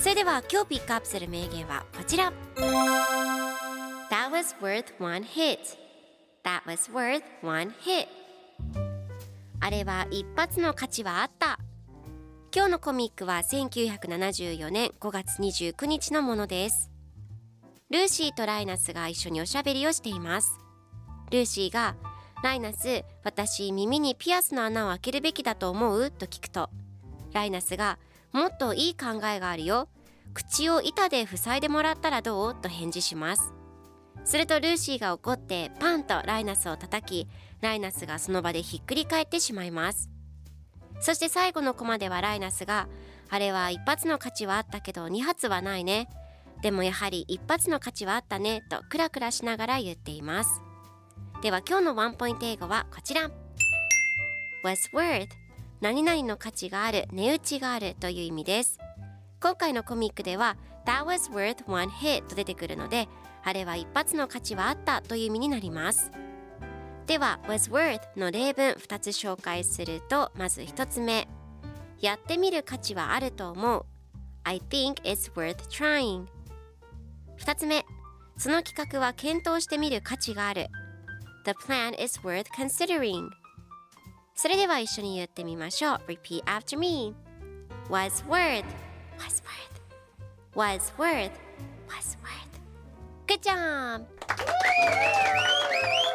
それでは今日ピックアップする名言はこちら。That was worth one hit. That was worth one hit. あれは一発の価値はあった。今日のコミックは1974年5月29日のものです。ルーシーとライナスが一緒におしゃべりをしています。ルーシーがライナス私耳にピアスの穴を開けるべきだと思う？と聞くとライナスがもっといい考えがあるよ。口を板で塞いでもらったらどう？と返事します。するとルーシーが怒ってパンとライナスを叩きライナスがその場でひっくり返ってしまいます。そして最後のコマではライナスがあれは一発の価値はあったけど2発はないね。でもやはり一発の価値はあったねとクラクラしながら言っています。では今日のワンポイント英語はこちら。Was worth 何々の価値がある値打ちがあるという意味です。今回のコミックでは That was worth one hit と出てくるのであれは一発の価値はあったという意味になります。では was worth の例文2つ紹介するとまず1つ目。やってみる価値はあると思う。I think it's worth trying 2つ目。その企画は検討してみる価値がある。The plan is worth considering それでは一緒に言ってみましょう Repeat after me was worth was worth was worth was worth Good job!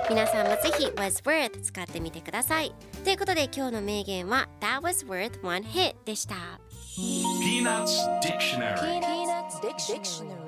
皆さんもぜひ was worth 使ってみてくださいということで今日の名言は That was worth one hit でした Peanuts Dictionary Peanuts Dictionary